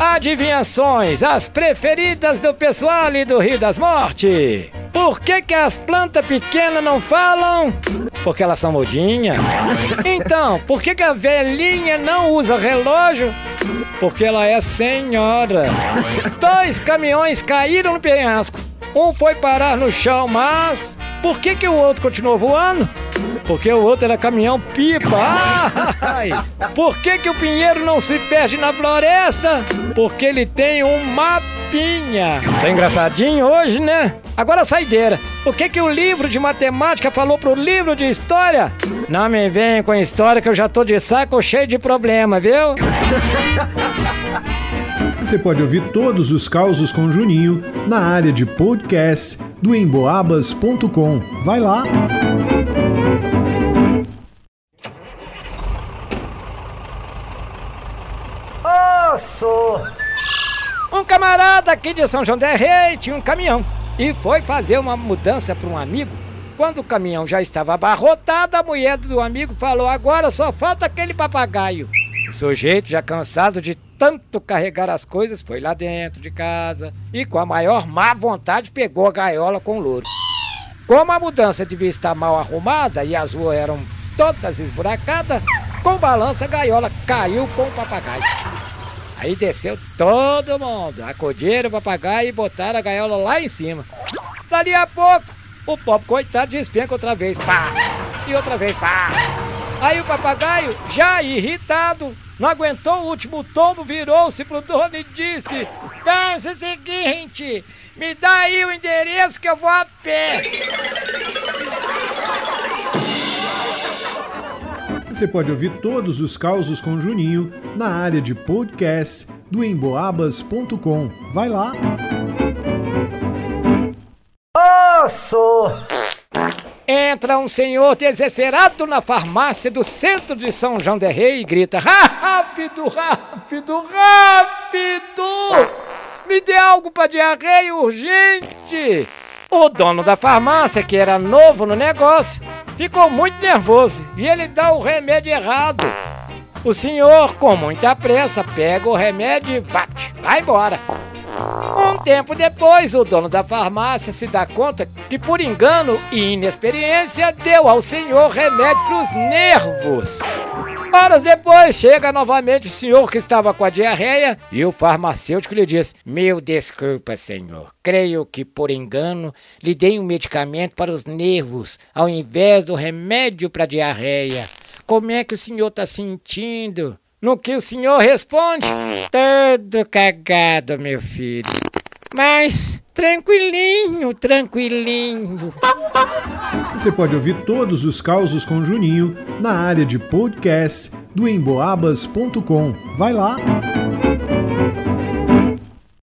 Adivinhações, as preferidas do pessoal ali do Rio das Mortes. Por que, que as plantas pequenas não falam? Porque elas são mudinhas. Então, por que, que a velhinha não usa relógio? Porque ela é senhora. Dois caminhões caíram no penhasco. Um foi parar no chão, mas por que, que o outro continuou voando? Porque o outro era caminhão pipa. Ai. Por que, que o pinheiro não se perde na floresta? Porque ele tem um mapinha. Tá engraçadinho hoje, né? Agora saideira. O que que o livro de matemática falou pro livro de história? Não me venha com história que eu já tô de saco cheio de problema, viu? Você pode ouvir todos os causos com Juninho na área de podcast do emboabas.com. Vai lá! Osso! Um camarada aqui de São João del Rei tinha um caminhão e foi fazer uma mudança para um amigo. Quando o caminhão já estava abarrotado, a mulher do amigo falou: Agora só falta aquele papagaio. O sujeito, já cansado de tanto carregar as coisas, foi lá dentro de casa e, com a maior má vontade, pegou a gaiola com o louro. Como a mudança devia estar mal arrumada e as ruas eram todas esburacadas, com balança a gaiola caiu com o papagaio. Aí desceu todo mundo, acudiram o papagaio e botaram a gaiola lá em cima. Dali a pouco, o pobre coitado despenca outra vez, pá! E outra vez, pá! Aí o papagaio, já irritado, não aguentou o último tombo, virou-se pro dono e disse: Pensa o seguinte, me dá aí o endereço que eu vou a pé. Você pode ouvir todos os causos com Juninho na área de podcast do emboabas.com. Vai lá! Osso! Entra um senhor desesperado na farmácia do centro de São João del Rei e grita: Rápido, rápido, rápido! Me dê algo para diarreia urgente! O dono da farmácia, que era novo no negócio, ficou muito nervoso e ele dá o remédio errado. O senhor, com muita pressa, pega o remédio e vai, embora. Um tempo depois, o dono da farmácia se dá conta que, por engano e inexperiência, deu ao senhor remédio para os nervos. Horas depois, chega novamente o senhor que estava com a diarreia e o farmacêutico lhe diz: Meu desculpa, senhor. Creio que por engano lhe dei um medicamento para os nervos ao invés do remédio para a diarreia. Como é que o senhor está sentindo? No que o senhor responde: Todo cagado, meu filho. Mas tranquilinho, tranquilinho. Você pode ouvir todos os causos com Juninho na área de podcast do emboabas.com. Vai lá!